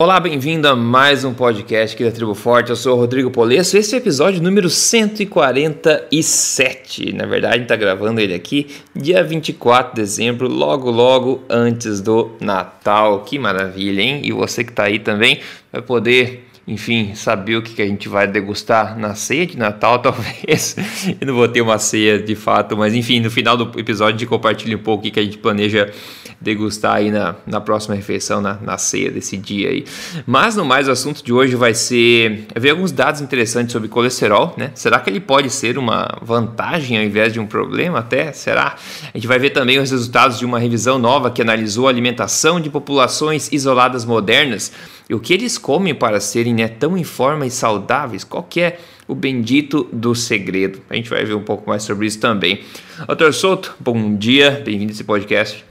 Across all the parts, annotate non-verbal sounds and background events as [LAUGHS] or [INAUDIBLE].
Olá, bem-vindo a mais um podcast aqui da Tribo Forte. Eu sou o Rodrigo Polesso. Esse é o episódio número 147. Na verdade, a gente está gravando ele aqui dia 24 de dezembro, logo, logo antes do Natal. Que maravilha, hein? E você que está aí também vai poder enfim, saber o que, a gente vai degustar na ceia de Natal, [LAUGHS] talvez. Eu não vou ter uma ceia de fato, mas enfim, no final do episódio a gente compartilha um pouco o que, a gente planeja degustar aí na, na próxima refeição, na, na ceia desse dia aí. Mas no mais, o assunto de hoje vai ser ver alguns dados interessantes sobre colesterol, né? Será que ele pode ser uma vantagem ao invés de um problema até? Será? A gente vai ver também os resultados de uma revisão nova que analisou a alimentação de populações isoladas modernas e o que eles comem para serem né, tão em forma e saudáveis? Qual que é o bendito do segredo? A gente vai ver um pouco mais sobre isso também. Doutor Souto, bom dia, bem-vindo a esse podcast.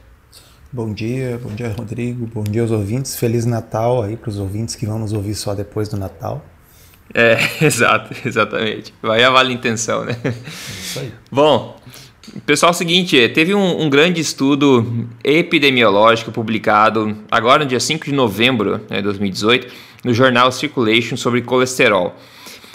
Bom dia, bom dia Rodrigo, bom dia aos ouvintes, Feliz Natal aí para os ouvintes que vão nos ouvir só depois do Natal. É, [LAUGHS] exato, exatamente. Vai a vale intenção, né? É isso aí. Bom, Pessoal, é o seguinte, teve um, um, grande estudo epidemiológico publicado agora no dia 5 de novembro de né, 2018 no jornal Circulation sobre colesterol.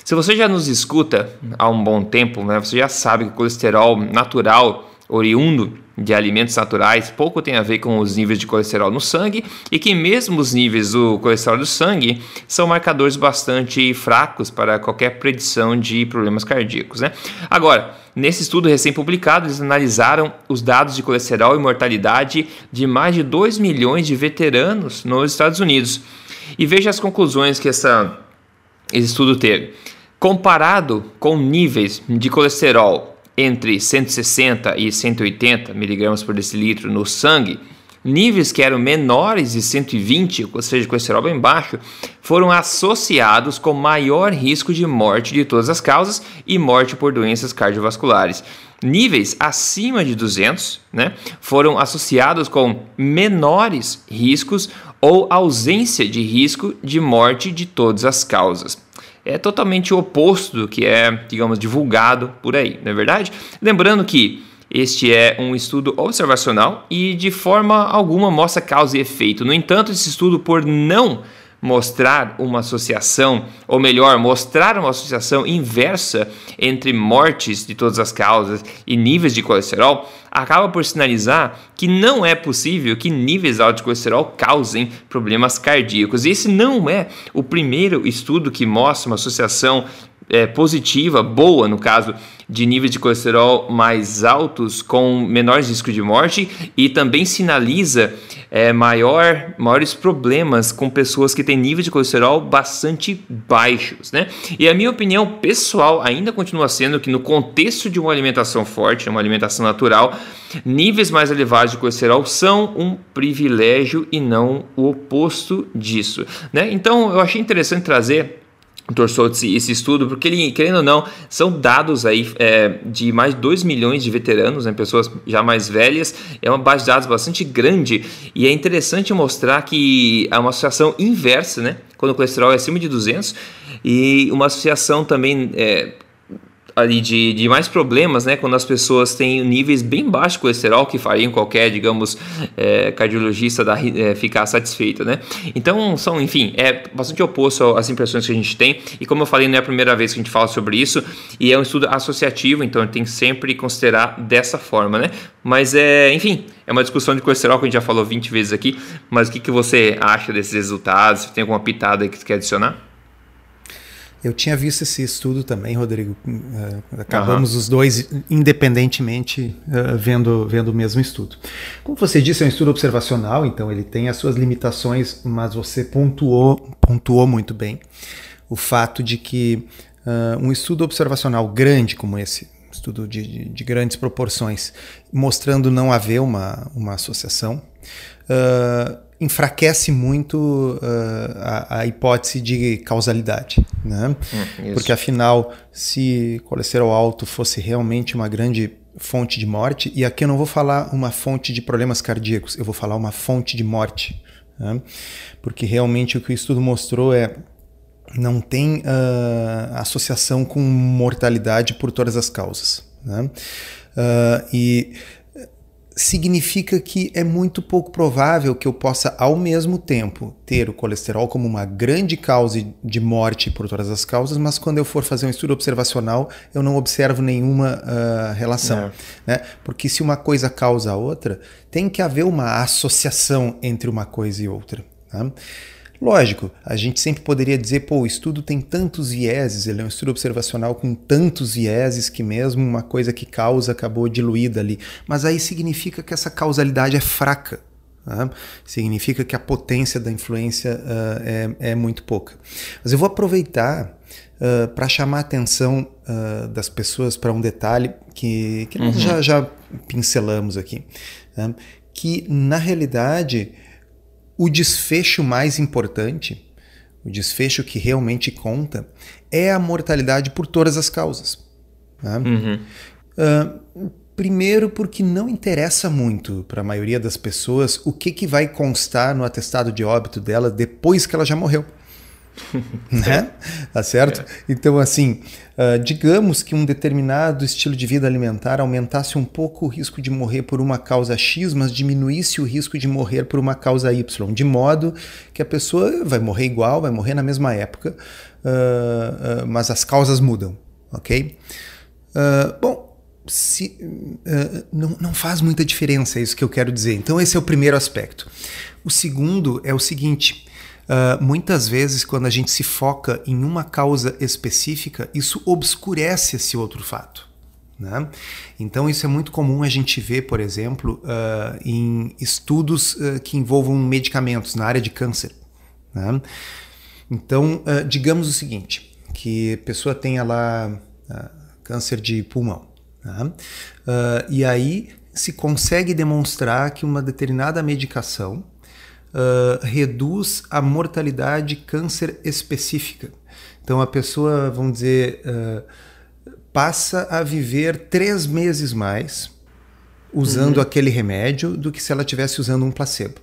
Se você já nos escuta há um bom tempo, né, você já sabe que o colesterol natural oriundo de alimentos naturais pouco tem a ver com os níveis de colesterol no sangue e que mesmo os níveis do colesterol do sangue são marcadores bastante fracos para qualquer predição de problemas cardíacos, né? Agora, nesse estudo recém-publicado, eles analisaram os dados de colesterol e mortalidade de mais de 2 milhões de veteranos nos Estados Unidos. E veja as conclusões que essa, esse estudo teve. Comparado com níveis de colesterol entre 160 e 180 miligramas por decilitro no sangue, níveis que eram menores de 120, ou seja, colesterol bem baixo, foram associados com maior risco de morte de todas as causas e morte por doenças cardiovasculares. Níveis acima de 200 né, foram associados com menores riscos ou ausência de risco de morte de todas as causas é totalmente o oposto do que é, digamos, divulgado por aí, não é verdade? Lembrando que este é um estudo observacional e de forma alguma mostra causa e efeito. No entanto, esse estudo, por não mostrar uma associação, ou melhor, mostrar uma associação inversa entre mortes de todas as causas e níveis de colesterol, acaba por sinalizar que não é possível que níveis altos de colesterol causem problemas cardíacos. Esse não é o primeiro estudo que mostra uma associação é, positiva, boa no caso, de níveis de colesterol mais altos com menores riscos de morte e também sinaliza é, maior, maiores problemas com pessoas que têm níveis de colesterol bastante baixos, né? E a minha opinião pessoal ainda continua sendo que no contexto de uma alimentação forte, uma alimentação natural, níveis mais elevados de colesterol são um privilégio e não o oposto disso, né? Então eu achei interessante trazer torçou esse, estudo, porque ele, querendo ou não, são dados aí é, de mais de 2 milhões de veteranos, né, pessoas já mais velhas, é uma base de dados bastante grande e é interessante mostrar que há uma associação inversa, né, quando o colesterol é acima de 200 e uma associação também é, ali de, de mais problemas, né? Quando as pessoas têm níveis bem baixos de colesterol que fariam qualquer, digamos, é, cardiologista da, é, ficar satisfeito, né? Então, são, enfim, é bastante oposto às impressões que a gente tem. E como eu falei, não é a primeira vez que a gente fala sobre isso. E é um estudo associativo, então tem que sempre considerar dessa forma, né? Mas, é, enfim, é uma discussão de colesterol que a gente já falou 20 vezes aqui. Mas o que, que você acha desses resultados? Tem alguma pitada que você quer adicionar? Eu tinha visto esse estudo também, Rodrigo. Uh, acabamos uhum. os dois independentemente uh, vendo, vendo o mesmo estudo. Como você disse, é um estudo observacional, então ele tem as suas limitações, mas você pontuou, pontuou muito bem o fato de que uh, um estudo observacional grande como esse, estudo de, de, de, grandes proporções, mostrando não haver uma, uma associação, enfraquece muito uh, a, a, hipótese de causalidade, né? Hum, Porque afinal, se colesterol alto fosse realmente uma grande fonte de morte, e aqui eu não vou falar uma fonte de problemas cardíacos, eu vou falar uma fonte de morte, né? Porque realmente o que o estudo mostrou é não tem uh, associação com mortalidade por todas as causas, né? Uh, e significa que é muito pouco provável que eu possa, ao mesmo tempo, ter o colesterol como uma grande causa de morte por todas as causas, mas quando eu for fazer um estudo observacional, eu não observo nenhuma uh, relação. É. Né? Porque se uma coisa causa a outra, tem que haver uma associação entre uma coisa e outra. Tá? Lógico, a gente sempre poderia dizer, pô, o estudo tem tantos vieses, ele é um estudo observacional com tantos vieses que mesmo uma coisa que causa acabou diluída ali. Mas aí significa que essa causalidade é fraca. Tá? Significa que a potência da influência uh, é, é, muito pouca. Mas eu vou aproveitar uh, para chamar a atenção uh, das pessoas para um detalhe que, que uhum. nós já, já pincelamos aqui. Tá? Que, na realidade, o desfecho mais importante, o desfecho que realmente conta, é a mortalidade por todas as causas. Né? Uhum. Uh, primeiro, porque não interessa muito para a maioria das pessoas o que, que vai constar no atestado de óbito dela depois que ela já morreu. [LAUGHS] né? Tá certo? É. Então, assim, uh, digamos que um determinado estilo de vida alimentar aumentasse um pouco o risco de morrer por uma causa X, mas diminuísse o risco de morrer por uma causa Y, de modo que a pessoa vai morrer igual, vai morrer na mesma época, uh, uh, mas as causas mudam, ok? bom, se, não, não faz muita diferença, é isso que eu quero dizer. Então, esse é o primeiro aspecto. O segundo é o seguinte Uh, muitas vezes, quando a gente se foca em uma causa específica, isso obscurece esse outro fato. Né? Então, isso é muito comum a gente ver, por exemplo, uh, em estudos uh, que envolvam medicamentos na área de câncer. Né? Então, digamos o seguinte: que a pessoa tenha lá câncer de pulmão. Né? e aí se consegue demonstrar que uma determinada medicação uh, reduz a mortalidade câncer específica. Então a pessoa, vamos dizer, uh, passa a viver três meses mais usando uhum. aquele remédio do que se ela estivesse usando um placebo.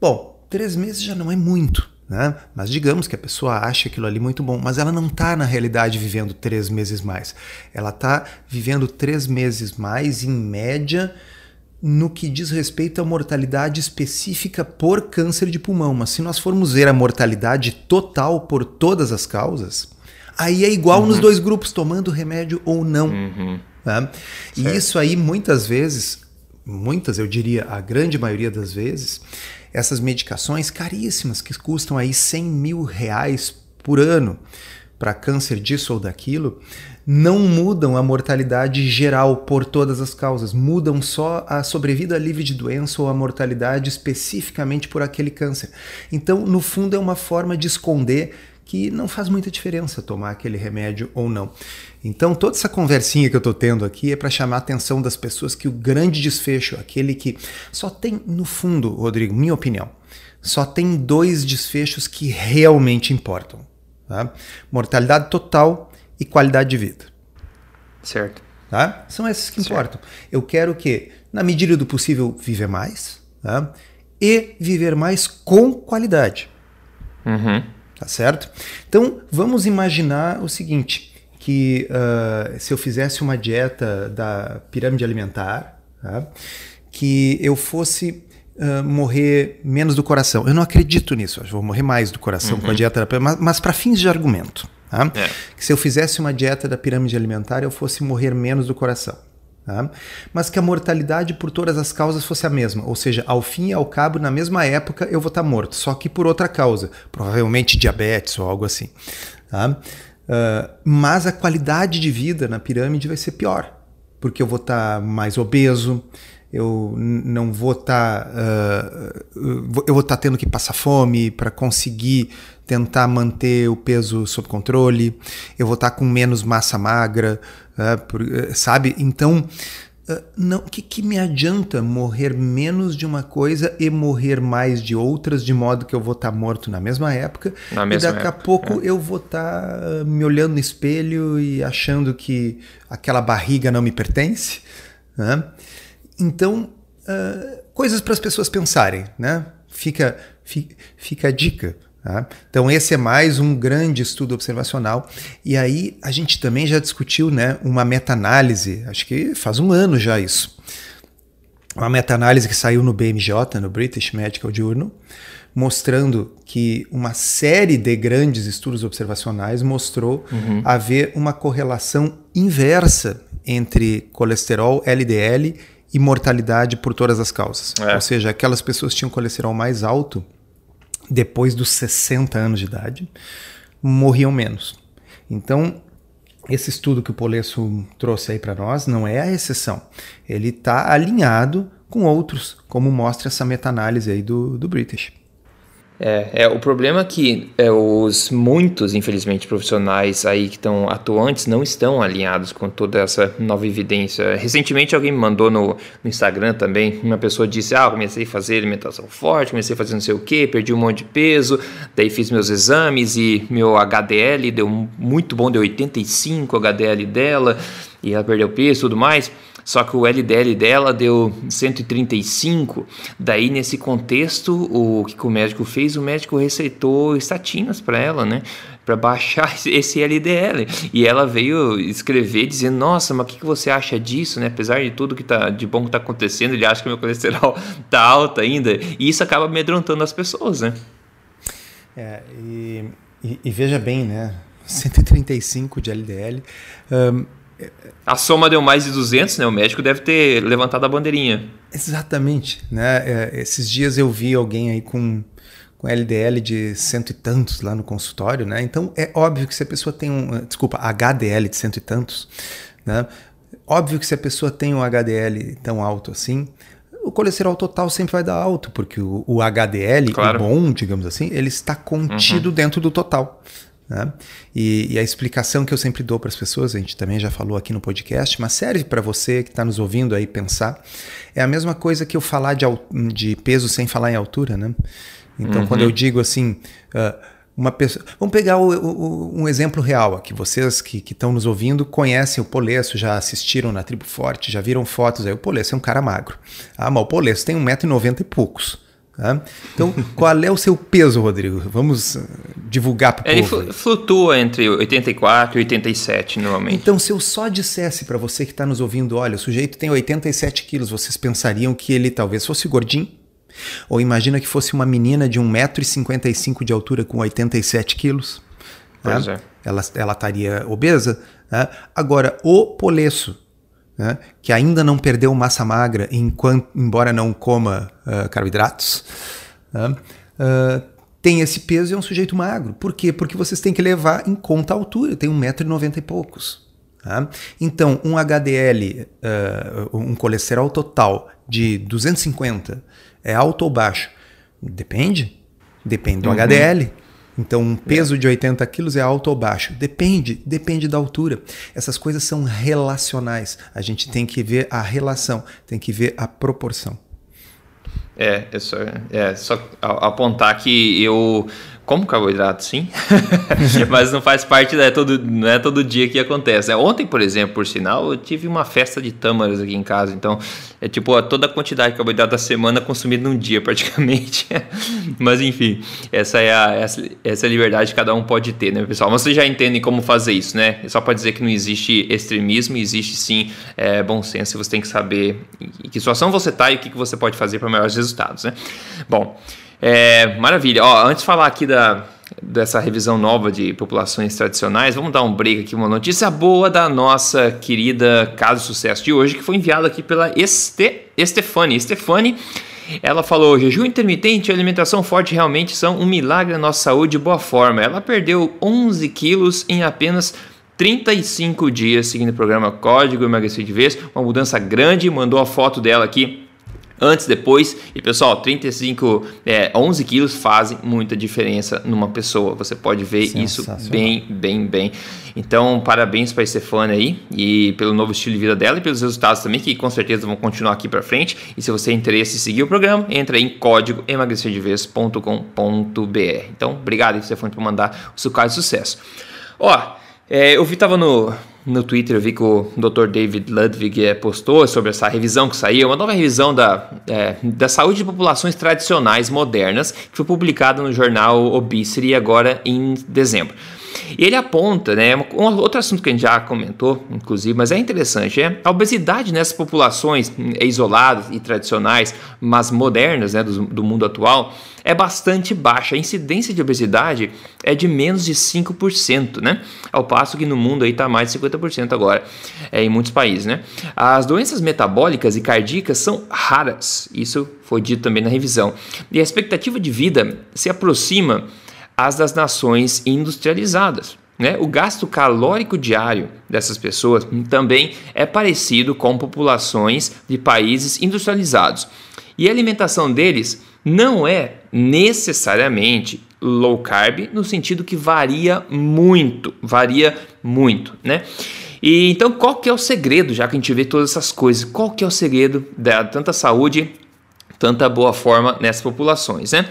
Bom, três meses já não é muito. Né? Mas digamos que a pessoa acha aquilo ali muito bom, mas ela não está na realidade vivendo três meses mais. Ela está vivendo três meses mais, em média, no que diz respeito à mortalidade específica por câncer de pulmão. Mas se nós formos ver a mortalidade total por todas as causas, aí é igual uhum. nos dois grupos, tomando remédio ou não. Uhum. Tá? E isso aí, muitas vezes, muitas, eu diria, a grande maioria das vezes, essas medicações caríssimas que custam aí 100 mil reais por ano para câncer disso ou daquilo, não mudam a mortalidade geral por todas as causas, mudam só a sobrevida livre de doença ou a mortalidade especificamente por aquele câncer. Então, no fundo, é uma forma de esconder que não faz muita diferença tomar aquele remédio ou não. Então, toda essa conversinha que eu estou tendo aqui é para chamar a atenção das pessoas que o grande desfecho, aquele que só tem, no fundo, Rodrigo, minha opinião, só tem dois desfechos que realmente importam: tá? mortalidade total e qualidade de vida. Certo. Tá? São esses que certo. importam. Eu quero que, na medida do possível, viver mais tá? e viver mais com qualidade. Uhum. Tá certo? Então, vamos imaginar o seguinte, que uh, se eu fizesse uma dieta da pirâmide alimentar, tá? que eu fosse uh, morrer menos do coração. Eu não acredito nisso, eu vou morrer mais do coração uhum. com a uhum. dieta, mas, mas para fins de argumento. Tá? É. Que se eu fizesse uma dieta da pirâmide alimentar, eu fosse morrer menos do coração. Tá? Mas que a mortalidade por todas as causas fosse a mesma, ou seja, ao fim e ao cabo, na mesma época, eu vou estar morto, só que por outra causa, provavelmente diabetes ou algo assim. Tá? Uh, mas a qualidade de vida na pirâmide vai ser pior, porque eu vou estar mais obeso, eu não vou estar uh, eu vou estar tendo que passar fome para conseguir tentar manter o peso sob controle, eu vou estar com menos massa magra, uh, sabe? Então, uh, não, que, que me adianta morrer menos de uma coisa e morrer mais de outras, de modo que eu vou estar morto na mesma época, na mesma e daqui época, a pouco é. eu vou estar me olhando no espelho e achando que aquela barriga não me pertence. Né? Então, coisas para as pessoas pensarem, né? Fica, fica, fica a dica. Tá? Então, esse é mais um grande estudo observacional. E aí, a gente também já discutiu né, uma meta-análise, acho que faz um ano já isso, uma meta-análise que saiu no BMJ, no British Medical Journal, mostrando que uma série de grandes estudos observacionais mostrou uhum. haver uma correlação inversa entre colesterol LDL e mortalidade por todas as causas. É. Ou seja, aquelas pessoas que tinham colesterol mais alto depois dos 60 anos de idade morriam menos. Então, esse estudo que o Polesso trouxe aí para nós não é a exceção. Ele está alinhado com outros, como mostra essa meta-análise aí do, do British. É, é, o problema é que é, os muitos, infelizmente, profissionais aí que estão atuantes não estão alinhados com toda essa nova evidência. Recentemente alguém me mandou no, no Instagram também, uma pessoa disse, ah, comecei a fazer alimentação forte, comecei a fazer não sei o que, perdi um monte de peso, daí fiz meus exames e meu HDL deu muito bom, deu 85 HDL dela, e ela perdeu peso e tudo mais. Só que o LDL dela deu 135. Daí, nesse contexto, o que o médico fez? O médico receitou estatinas para ela, né? Para baixar [LAUGHS] esse LDL. E ela veio escrever dizendo: Nossa, mas o que, que você acha disso, né? Apesar de tudo que tá de bom que está acontecendo, ele acha que meu colesterol [LAUGHS] tá alto ainda. E isso acaba amedrontando as pessoas, né? É, e, e, e veja bem, né? 135 de LDL. Um, a soma deu mais de 200, né? O médico deve ter levantado a bandeirinha. Exatamente, né? É, esses dias eu vi alguém aí com, com LDL de cento e tantos lá no consultório, né? Então é óbvio que se a pessoa tem um, desculpa, HDL de cento e tantos, né? Óbvio que se a pessoa tem um HDL tão alto assim, o colesterol total sempre vai dar alto, porque o, o HDL, claro. o bom, digamos assim, ele está contido uhum. dentro do total. Né? E, e, a explicação que eu sempre dou para as pessoas, a gente também já falou aqui no podcast, mas serve para você que está nos ouvindo aí pensar, é a mesma coisa que eu falar de, de peso sem falar em altura. Né? Então, uhum. quando eu digo assim, uh, uma pessoa. Vamos pegar o, o, um exemplo real aqui. Vocês que estão nos ouvindo conhecem o Polesso, já assistiram na Tribo Forte, já viram fotos aí. O Polesso é um cara magro. Ah, mas o Polesso tem 1,90m e poucos. Tá? Então, qual é o seu peso, Rodrigo? Vamos uh, divulgar para o povo. Ele flutua entre 84 e 87 normalmente. Então, se eu só dissesse para você que está nos ouvindo, olha, o sujeito tem 87 quilos, vocês pensariam que ele talvez fosse gordinho? Ou imagina que fosse uma menina de 1,55m de altura com 87 quilos? Pois né? é. Ela, ela estaria obesa? Né? Agora, o polesso, né, que ainda não perdeu massa magra, enquanto, embora não coma uh, carboidratos, né, uh, tem esse peso e é um sujeito magro. Por quê? Porque vocês têm que levar em conta a altura. Tem 1,90m e poucos. Tá? Então, um HDL, uh, ah, um colesterol total de 250, é alto ou baixo? Depende. Depende do uhum. HDL. Então, um peso é. de 80 quilos é alto ou baixo? Depende, depende da altura. Essas coisas são relacionais. A gente tem que ver a relação, tem que ver a proporção. É, é só, é só apontar que eu como carboidrato, sim, [LAUGHS] mas não faz parte, né, todo, não é todo dia que acontece. Né? Ontem, por exemplo, por sinal, eu tive uma festa de tâmaras aqui em casa, então é tipo toda a quantidade de carboidrato da semana consumida num dia [LAUGHS] praticamente. mas enfim, essa é, a, essa, essa é a liberdade que cada um pode ter, né, pessoal? Mas vocês já entendem como fazer isso, né? É só para dizer que não existe extremismo, existe sim é, bom senso, você tem que saber em que situação você está e o que, que você pode fazer para melhores resultados, né? Bom. É, maravilha. Ó, antes de falar aqui da, dessa revisão nova de populações tradicionais, vamos dar um break aqui, uma notícia boa da nossa querida Caso Sucesso de hoje, que foi enviada aqui pela este, Estefane. Estefane, ela falou: jejum intermitente e alimentação forte realmente são um milagre na nossa saúde e boa forma. Ela perdeu 11 quilos em apenas 35 dias seguindo o programa Código Emagrecer de Vez, uma mudança grande. Mandou a foto dela aqui antes, depois. E pessoal, 35, é, 11 quilos fazem muita diferença numa pessoa. Você pode ver isso bem, bem, bem. Então, parabéns para a Stefania aí e pelo novo estilo de vida dela e pelos resultados também, que com certeza vão continuar aqui para frente. E se você tem interesse em seguir o programa, entra em código emagrecerdevez.com.br. Então, obrigado, Stefania, por mandar o seu caso de sucesso. Ó, é, eu vi, tava no, no Twitter, eu vi que o Dr. David Ludwig é, postou sobre essa revisão que saiu, uma nova revisão da, é, da saúde de populações tradicionais modernas, que foi publicada no jornal Obesity agora em dezembro. E ele aponta, né, um outro assunto que a gente já comentou, inclusive, mas é interessante, é a obesidade nessas populações isoladas e tradicionais, mas modernas, né, do, do mundo atual, é bastante baixa. A incidência de obesidade é de menos de 5%, né? Ao passo que no mundo aí está mais de 50% agora, é, em muitos países, né? As doenças metabólicas e cardíacas são raras, isso foi dito também na revisão. E a expectativa de vida se aproxima às das nações industrializadas. Né? O gasto calórico diário dessas pessoas também é parecido com populações de países industrializados. E a alimentação deles não é necessariamente low carb no sentido que varia muito, varia muito, né? E então qual que é o segredo, já que a gente vê todas essas coisas, qual que é o segredo da tanta saúde, tanta boa forma nessas populações, né?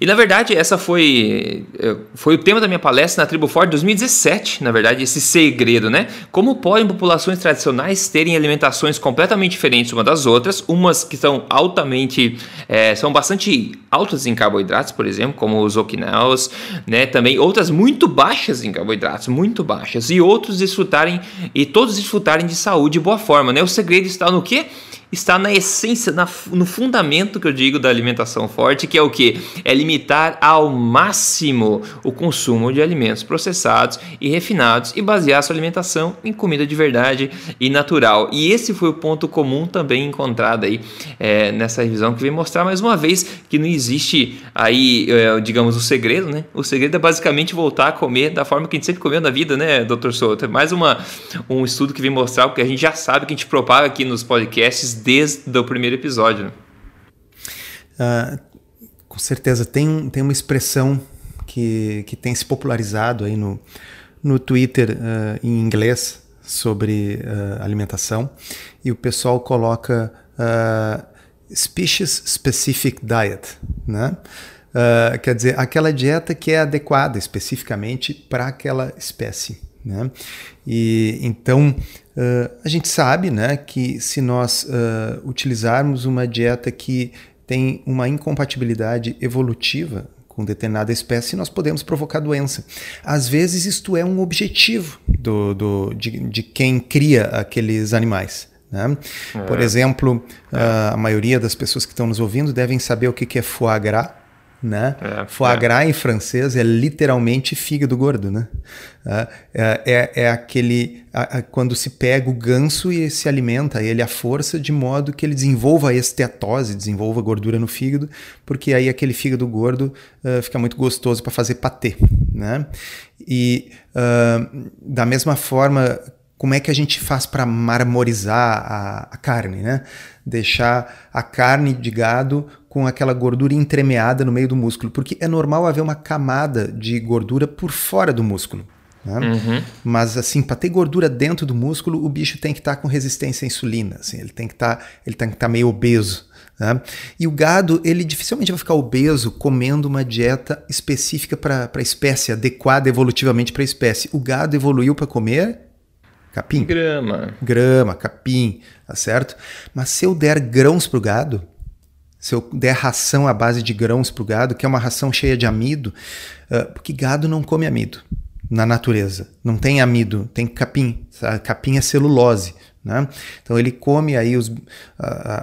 E na verdade, essa foi, eh, foi o tema da minha palestra na Tribo Forte 2017, na verdade, esse segredo, né? Como podem populações tradicionais terem alimentações completamente diferentes uma das outras, umas que são altamente, é, são bastante altas em carboidratos, por exemplo, como os Okinawas, né? Também outras muito baixas em carboidratos, muito baixas, e outros desfrutarem, e todos desfrutarem de saúde e boa forma, né? O segredo está no quê? Está na essência, na, no fundamento que eu digo da alimentação forte, que é o que? É limitar ao máximo o consumo de alimentos processados e refinados e basear sua alimentação em comida de verdade e natural. E esse foi o ponto comum também encontrado aí é, nessa revisão que vem mostrar mais uma vez que não existe aí, é, digamos, o segredo, né? O segredo é basicamente voltar a comer da forma que a gente sempre comeu na vida, né, doutor Souto? É mais uma, um estudo que vem mostrar o que a gente já sabe que a gente propaga aqui nos podcasts desde o primeiro episódio. Uh, com certeza. Tem, tem uma expressão que, que tem se popularizado aí no, no Twitter uh, em inglês sobre uh, alimentação e o pessoal coloca species specific diet, né? Quer dizer, aquela dieta que é adequada especificamente para aquela espécie. Né? E então uh, a gente sabe né, que se nós uh, utilizarmos uma dieta que tem uma incompatibilidade evolutiva com determinada espécie, nós podemos provocar doença. Às vezes, isto é um objetivo do, do, de, de quem cria aqueles animais. Né? É. Por exemplo, uh, a maioria das pessoas que estão nos ouvindo devem saber o que, que é foie gras né? É, Foie é. gras em francês é literalmente fígado gordo, né? É, é, é aquele a, a, quando se pega o ganso e se alimenta ele à força de modo que ele desenvolva a esteatose, desenvolva gordura no fígado, porque aí aquele fígado gordo uh, fica muito gostoso para fazer patê, né? E uh, da mesma forma como é que a gente faz para marmorizar a, a, carne, né? Deixar a carne de gado com aquela gordura entremeada no meio do músculo, porque é normal haver uma camada de gordura por fora do músculo. Né? Uhum. Mas assim, para ter gordura dentro do músculo, o bicho tem que estar tá com resistência à insulina, assim, ele tem que tá, estar tá meio obeso. Né? E o gado, ele dificilmente vai ficar obeso comendo uma dieta específica para a espécie, adequada evolutivamente para a espécie. O gado evoluiu para comer capim. Grama. Grama, capim, tá certo? Mas se eu der grãos para o gado, se eu der ração à base de grãos para o gado, que é uma ração cheia de amido, uh, porque gado não come amido na natureza. Não tem amido, tem capim. Capim é celulose. Né? Então ele come aí os, uh,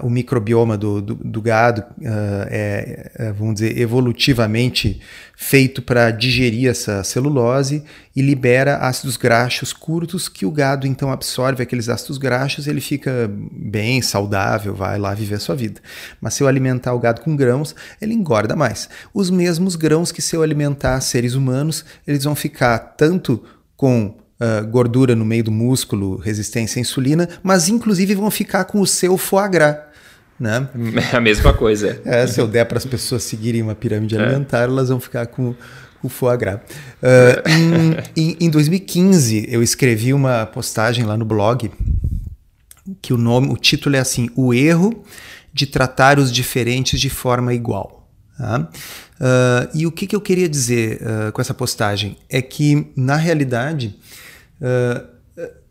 o microbioma do, do, do gado, uh, é, é, vamos dizer, evolutivamente feito para digerir essa celulose e libera ácidos graxos curtos que o gado então absorve aqueles ácidos graxos ele fica bem saudável, vai lá viver a sua vida. Mas se eu alimentar o gado com grãos, ele engorda mais. Os mesmos grãos que se eu alimentar seres humanos, eles vão ficar tanto com uh, gordura no meio do músculo, resistência à insulina, mas inclusive vão ficar com o seu foie gras. Né? [LAUGHS] É a mesma coisa. É, se eu der para as pessoas seguirem uma pirâmide é. alimentar, elas vão ficar com o foie gras. Uh, em, em, em 2015, eu escrevi uma postagem lá no blog que o nome, o título é assim: O erro de tratar os diferentes de forma igual. Tá? Uh, e o que, que, eu queria dizer uh, com essa postagem é que, na realidade, Uh,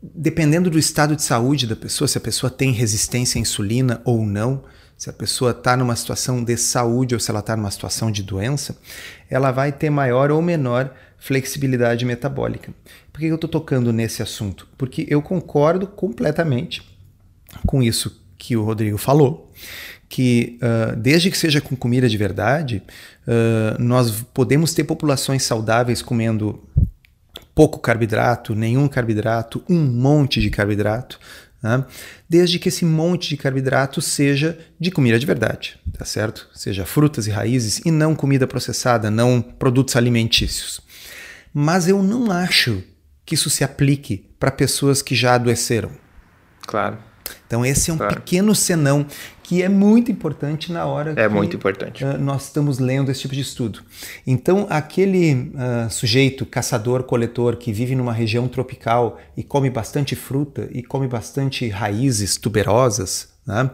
dependendo do estado de saúde da pessoa, se a pessoa tem resistência à insulina ou não, se a pessoa está numa situação de saúde ou se ela está numa situação de doença, ela vai ter maior ou menor flexibilidade metabólica. Por que eu estou tocando nesse assunto? Porque eu concordo completamente com isso que o Rodrigo falou, que uh, desde que seja com comida de verdade, uh, nós podemos ter populações saudáveis comendo pouco carboidrato, nenhum carboidrato, um monte de carboidrato, né? desde que esse monte de carboidrato seja de comida de verdade, tá certo? Seja frutas e raízes e não comida processada, não produtos alimentícios. Mas eu não acho que isso se aplique para pessoas que já adoeceram. Claro. Então esse é um claro. pequeno senão que é muito importante na hora é que muito importante. Uh, nós estamos lendo esse tipo de estudo. Então aquele uh, sujeito caçador-coletor que vive numa região tropical e come bastante fruta e come bastante raízes tuberosas, né?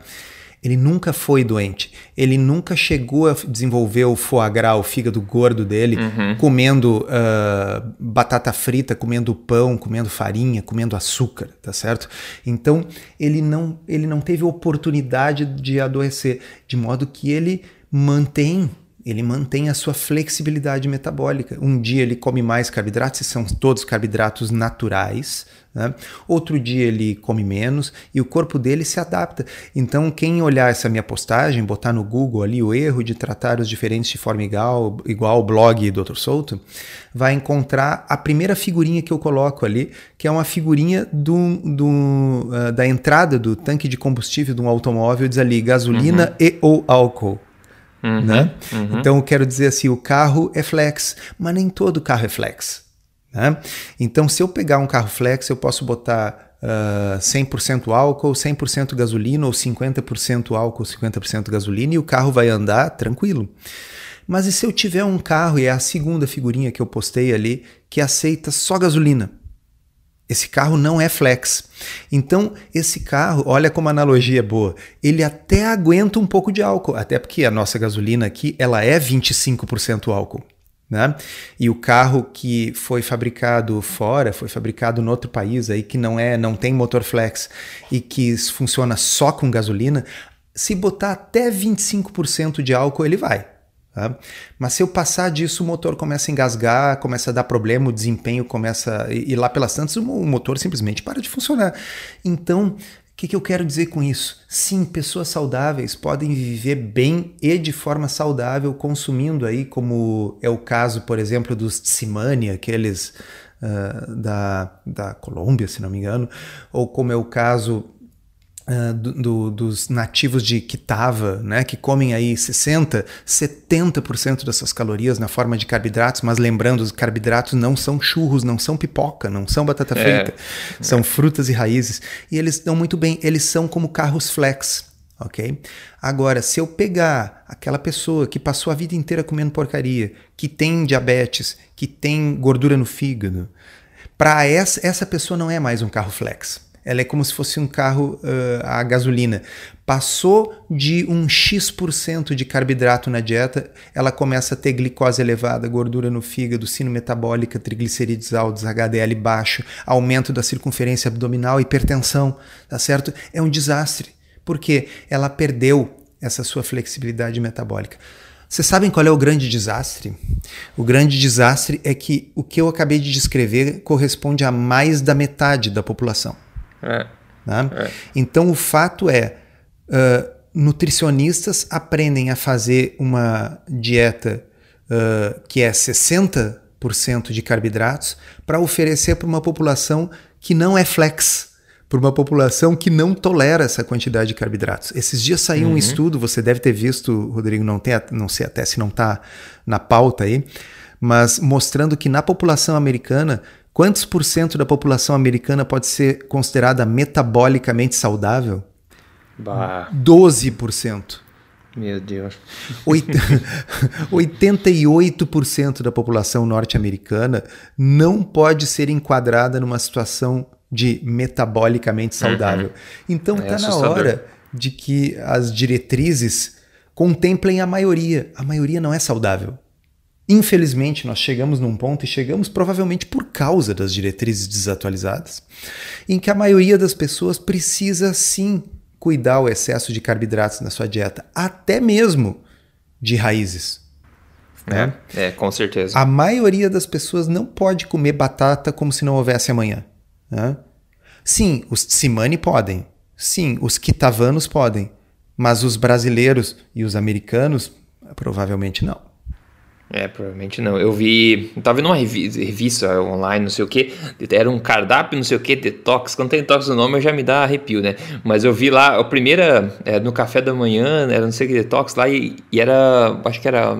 Ele nunca foi doente. Ele nunca chegou a desenvolver o foie gras, o fígado gordo dele, uhum. comendo uh, batata frita, comendo pão, comendo farinha, comendo açúcar, tá certo? Então ele não, ele não teve oportunidade de adoecer, de modo que ele mantém ele mantém a sua flexibilidade metabólica. Um dia ele come mais carboidratos, e são todos carboidratos naturais. Né? Outro dia ele come menos e o corpo dele se adapta. Então, quem olhar essa minha postagem, botar no Google ali o erro de tratar os diferentes de forma igual, igual o blog do Dr. Souto, vai encontrar a primeira figurinha que eu coloco ali, que é uma figurinha do, do, uh, da entrada do tanque de combustível de um automóvel, diz ali gasolina uhum. e ou álcool. Uhum, né? Uhum. Então eu quero dizer assim, o carro é flex, mas nem todo carro é flex. Né? Então se eu pegar um carro flex, eu posso botar uh, 100% álcool, 100% gasolina ou 50% álcool, 50% gasolina e o carro vai andar tranquilo. Mas e se eu tiver um carro, e é a segunda figurinha que eu postei ali, que aceita só gasolina? Esse carro não é flex. Então, esse carro, olha como a analogia é boa, ele até aguenta um pouco de álcool, até porque a nossa gasolina aqui, ela é 25% álcool. Né? E o carro que foi fabricado fora, foi fabricado em outro país aí que não é, não tem motor flex e que funciona só com gasolina, se botar até 25% de álcool, ele vai. Tá? Mas se eu passar disso, o motor começa a engasgar, começa a dar problema, o desempenho começa. E, lá pelas tantas, o motor simplesmente para de funcionar. Então, o que, que eu quero dizer com isso? Sim, pessoas saudáveis podem viver bem e de forma saudável, consumindo aí, como é o caso, por exemplo, dos Tsimani, aqueles uh, da, da Colômbia, se não me engano, ou como é o caso Uh, do, do, dos nativos de Kitava, né, que comem aí 60, 70% das suas calorias na forma de carboidratos, mas lembrando, os carboidratos não são churros, não são pipoca, não são batata frita, é. são é. frutas e raízes, e eles dão muito bem, eles são como carros flex, ok? Agora, se eu pegar aquela pessoa que passou a vida inteira comendo porcaria, que tem diabetes, que tem gordura no fígado, para essa, essa pessoa não é mais um carro flex ela é como se fosse um carro uh, a gasolina. Passou de um X% de carboidrato na dieta, ela começa a ter glicose elevada, gordura no fígado, sino metabólica, triglicerídeos altos, HDL baixo, aumento da circunferência abdominal, hipertensão, tá certo? É um desastre, porque ela perdeu essa sua flexibilidade metabólica. Vocês sabem qual é o grande desastre? O grande desastre é que o que eu acabei de descrever corresponde a mais da metade da população. É. Né? É. Então o fato é, uh, nutricionistas aprendem a fazer uma dieta uh, que é 60% de carboidratos para oferecer para uma população que não é flex, para uma população que não tolera essa quantidade de carboidratos. Esses dias saiu uhum. um estudo, você deve ter visto, Rodrigo, não, tem, não sei até se não está na pauta aí, mas mostrando que na população americana Quantos por cento da população americana pode ser considerada metabolicamente saudável? Bah. 12%. Meu Deus. 88% [LAUGHS] da população norte-americana não pode ser enquadrada numa situação de metabolicamente saudável. Uhum. Então está é na hora de que as diretrizes contemplem a maioria. A maioria não é saudável. Infelizmente, nós chegamos num ponto, e chegamos provavelmente por causa das diretrizes desatualizadas, em que a maioria das pessoas precisa sim cuidar o excesso de carboidratos na sua dieta, até mesmo de raízes. Né? É, é, com certeza. A maioria das pessoas não pode comer batata como se não houvesse amanhã. Né? Sim, os Tsimane podem. Sim, os Kitavanos podem. Mas os brasileiros e os americanos, provavelmente não. É, provavelmente não. Eu vi. Eu tava vendo uma revista online, não sei o que. Era um cardápio, não sei o que, detox. Quando tem detox no nome, já me dá arrepio, né? Mas eu vi lá, a primeira, é, no café da manhã, era não sei o que detox lá, e, e era. Acho que era.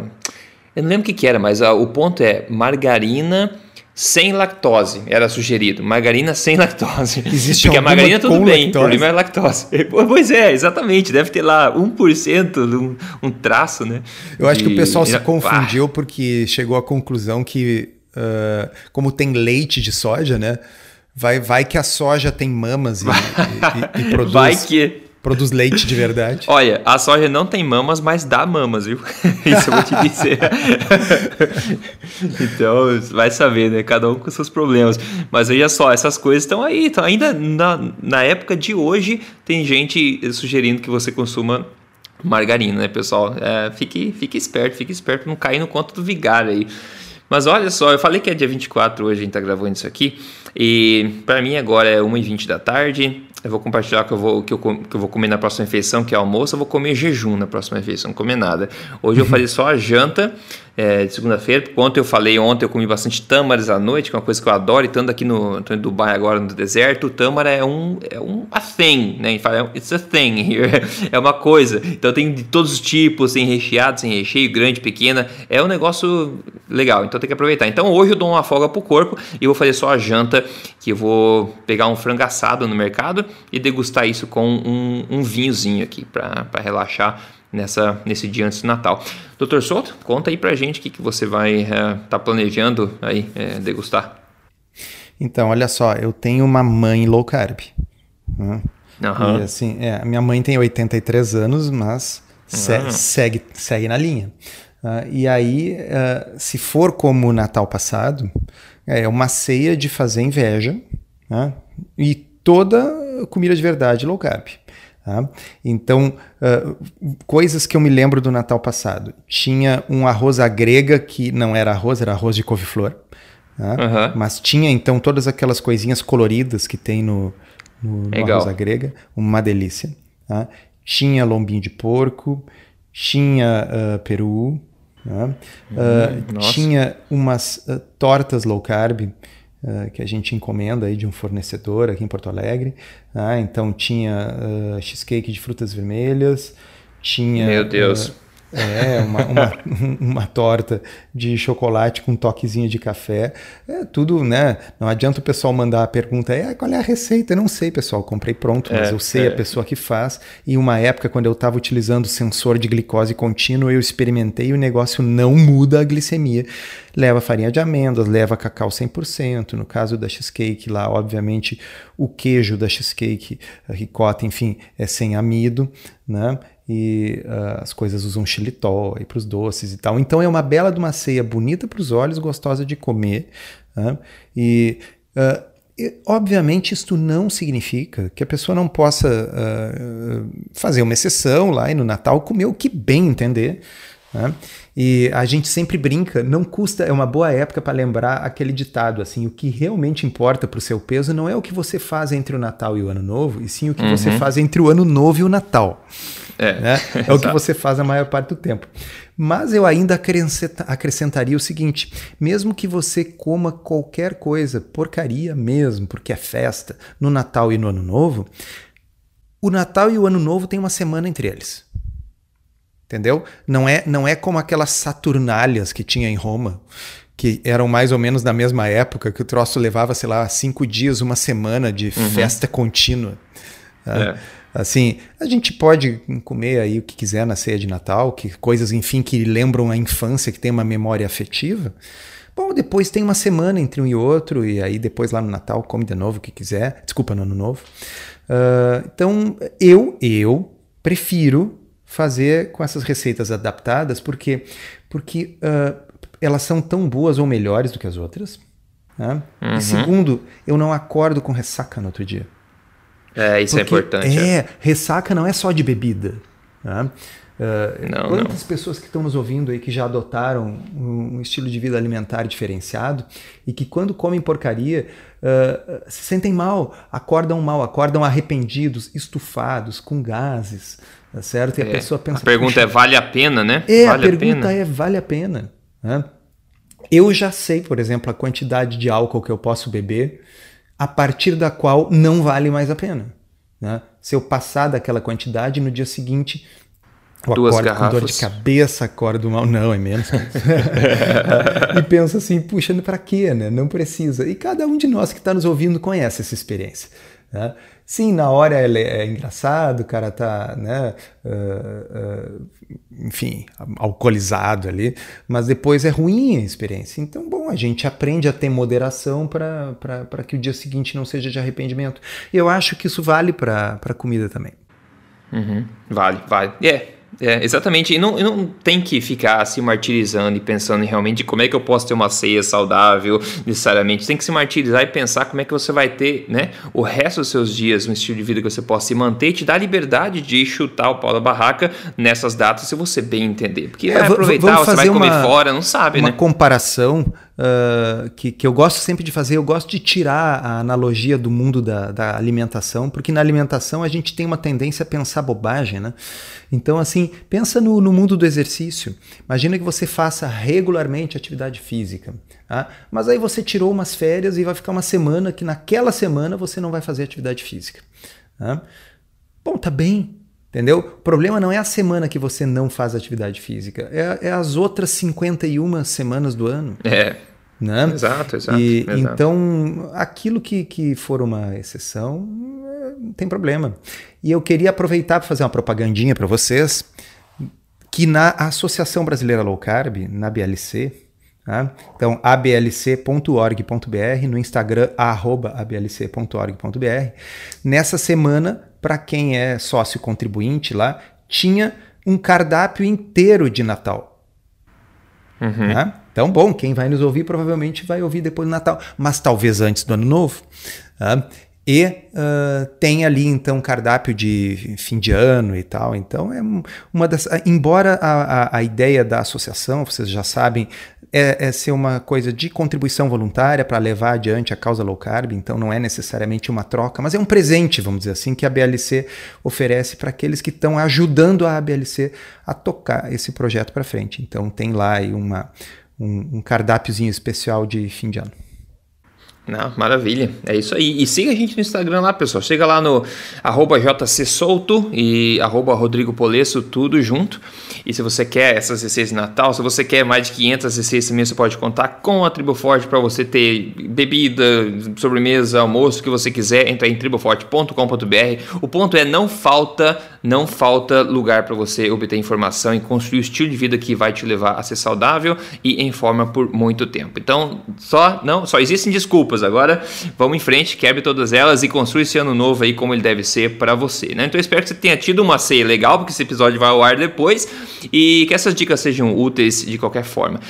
Eu não lembro o que, que era, mas a, o ponto é margarina sem lactose, era sugerido. Margarina sem lactose. [LAUGHS] Existe Porque a margarina tudo bem, lactose? o problema é a lactose. [LAUGHS] Pois é, exatamente. Deve ter lá 1%, um, um traço, né? Eu acho que o pessoal se confundiu porque chegou à conclusão que, uh, como tem leite de soja, né? Vai, vai que a soja tem mamas e, e, e [LAUGHS] produz. Vai que. Produz leite de verdade. Olha, a soja não tem mamas, mas dá mamas, viu? [LAUGHS] Isso eu vou te dizer. [LAUGHS] então, vai saber, né? Cada um com seus problemas. Mas veja só, essas coisas estão aí. Então, ainda na, na época de hoje, tem gente sugerindo que você consuma margarina, né, pessoal? É, fique, fique esperto, fique esperto, não cair no conto do vigário aí. Mas olha só, eu falei que é dia 24 hoje, a gente tá gravando isso aqui. E para mim agora é 1h20 da tarde. Eu vou compartilhar que eu vou, que eu, que eu vou comer na próxima refeição, que é almoço. Eu vou comer jejum na próxima refeição, não comer nada. Hoje eu [LAUGHS] falei só a janta é, de segunda-feira. Ontem eu falei, ontem eu comi bastante tâmaras à noite, que é uma coisa que eu adoro. E estando aqui no, tô em Dubai agora, no deserto, o tâmara é um, é um a thing, né? Fala, it's a thing here. [LAUGHS] é uma coisa. Então tem de todos os tipos, tem recheado, sem recheio, grande, pequena. É um negócio legal, então tem que aproveitar. Então hoje eu dou uma folga pro corpo e vou fazer só a janta, que eu vou pegar um frango assado no mercado e degustar isso com um, um vinhozinho aqui para relaxar nessa, nesse dia antes do Natal. Doutor Souto, conta aí pra gente o que, que você vai estar é, tá planejando aí é, degustar. Então, olha só, eu tenho uma mãe low carb. Né? Uhum. E assim, é, minha mãe tem 83 anos, mas uhum. segue, segue na linha. Uh, e aí, uh, se for como o Natal passado, é uma ceia de fazer inveja né? e toda comida de verdade low carb. Tá? Então, uh, coisas que eu me lembro do Natal passado. Tinha um arroz à grega que não era arroz, era arroz de couve-flor. Tá? Uhum. Mas tinha então todas aquelas coisinhas coloridas que tem no, no, no arroz à grega. Uma delícia. Tá? Tinha lombinho de porco, tinha uh, peru, tá? uh, tinha umas tortas low carb uh, que a gente encomenda aí de um fornecedor aqui em Porto Alegre. Ah, então tinha uh, cheesecake de frutas vermelhas, tinha. Meu Deus. É, uma, uma, [LAUGHS] uma, torta de chocolate com um toquezinho de café. É tudo, né? Não adianta o pessoal mandar a pergunta, é, qual é a receita? Eu não sei, pessoal, comprei pronto, mas é, eu sei é. a pessoa que faz. E uma época, quando eu estava utilizando o sensor de glicose contínuo, eu experimentei e o negócio não muda a glicemia. Leva farinha de amêndoas, leva cacau 100%. No caso da cheesecake lá, obviamente, o queijo da cheesecake, ricota, enfim, é sem amido, né? E uh, as coisas usam xilitol para os doces e tal. Então é uma bela de uma ceia bonita para os olhos, gostosa de comer. Uh, e, uh, e, obviamente isto não significa que a pessoa não possa fazer uma exceção lá e no Natal comer o que bem entender. Né? E a gente sempre brinca, não custa, é uma boa época para lembrar aquele ditado assim: o que realmente importa para o seu peso não é o que você faz entre o Natal e o Ano Novo, e sim o que uhum. você faz entre o Ano Novo e o Natal. É, né? é o que você faz a maior parte do tempo. Mas eu ainda acrescentaria o seguinte: mesmo que você coma qualquer coisa, porcaria mesmo, porque é festa, no Natal e no Ano Novo, o Natal e o Ano Novo tem uma semana entre eles. Entendeu? Não é, não é como aquelas Saturnálias que tinha em Roma, que eram mais ou menos da mesma época, que o troço levava, sei lá, cinco dias, uma semana de uhum. festa contínua. Tá? É. Assim, a gente pode comer aí o que quiser na ceia de Natal, que coisas, enfim, que lembram a infância, que tem uma memória afetiva. Bom, depois tem uma semana entre um e outro, e aí depois lá no Natal come de novo o que quiser. Desculpa, no Ano Novo. Uh, então, eu, eu prefiro fazer com essas receitas adaptadas, porque, porque uh, elas são tão boas ou melhores do que as outras. Né? Uhum. E segundo, eu não acordo com ressaca no outro dia. É, isso é Porque, é importante. É, é, ressaca não é só de bebida. Né? Uh, não, quantas não. pessoas que estão nos ouvindo aí que já adotaram um, um, estilo de vida alimentar diferenciado e que quando comem porcaria uh, se sentem mal, acordam mal, acordam arrependidos, estufados, com gases, tá certo? E é. a pessoa pensa. A pergunta é: vale a pena, né? É, vale a pergunta a é: vale a pena? Né? Eu já sei, por exemplo, a quantidade de álcool que eu posso beber, a partir da qual não vale mais a pena. Né? Se eu passar daquela quantidade, no dia seguinte eu Duas acordo garrafas. com dor de cabeça, acordo mal. Não, é menos. [LAUGHS] e penso assim, puxa, para quê, né? Não precisa. E cada um de nós que está nos ouvindo conhece essa experiência. Né? Sim, na hora é, engraçado, o cara tá, né, uh, uh, enfim, alcoolizado ali, mas depois é ruim a experiência. Então, bom, a gente aprende a ter moderação para que o dia seguinte não seja de arrependimento. Eu acho que isso vale para comida também. Uhum. Vale, vale. É. É, exatamente. E não, não tem que ficar se martirizando e pensando em realmente como é que eu posso ter uma ceia saudável necessariamente. Tem que se martirizar e pensar como é que você vai ter né, o resto dos seus dias, um estilo de vida que você possa se manter e te dar a liberdade de chutar o pau da barraca nessas datas se você bem entender. Porque é, vai aproveitar, você vai comer uma, fora, não sabe, uma né? Uma comparação uh, que, que eu gosto sempre de fazer, eu gosto de tirar a analogia do mundo da, da alimentação, porque na alimentação a gente tem uma tendência a pensar bobagem, né? Então, assim, pensa no, no mundo do exercício. Imagina que você faça regularmente atividade física, tá? mas aí você tirou umas férias e vai ficar uma semana que naquela semana você não vai fazer atividade física. Tá? Bom, tá bem, Entendeu? O problema não é a semana que você não faz atividade física, é, é as outras 51 semanas do ano. É. Né? Exato, exato, e, exato. Então, aquilo que, que for uma exceção, não tem problema. E eu queria aproveitar para fazer uma propagandinha para vocês, que na Associação Brasileira Low Carb, na BLC, tá? então ablc.org.br, no Instagram, ablc.org.br, nessa semana para quem é sócio contribuinte lá, tinha um cardápio inteiro de Natal. Uhum. Né? Então, bom, quem vai nos ouvir provavelmente vai ouvir depois do Natal, mas talvez antes do Ano Novo. Tá? E uh, tem ali então cardápio de fim de ano e tal. Então é uma das. Embora a, a, a ideia da associação, vocês já sabem, é, é ser uma coisa de contribuição voluntária para levar adiante a causa low carb, então não é necessariamente uma troca, mas é um presente, vamos dizer assim, que a BLC oferece para aqueles que estão ajudando a BLC a tocar esse projeto para frente. Então tem lá aí uma, um, um cardápiozinho especial de fim de ano. Não, maravilha. É isso aí. E siga a gente no Instagram lá, pessoal. Chega lá no arroba jcsolto e arroba tudo junto. E se você quer essas receitas de Natal, se você quer mais de 500 receitas também, você pode contar com a Tribo Forte para você ter bebida, sobremesa, almoço, o que você quiser. Entra em triboforte.com.br. O ponto é, não falta, não falta lugar para você obter informação e construir o estilo de vida que vai te levar a ser saudável e em forma por muito tempo. Então, só não, só existem desculpas desculpas. Agora vamos em frente, quebre todas elas e construa esse ano novo aí como ele deve ser para você, né? Então eu espero que você tenha tido uma ceia legal, porque esse episódio vai ao ar depois e que essas dicas sejam úteis de qualquer forma.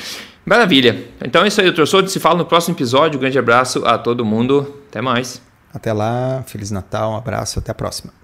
Maravilha. Então é isso aí, doutor Souto. Se fala no próximo episódio. Um grande abraço a todo mundo. Até mais. Até lá. Feliz Natal. Um abraço. Até a próxima.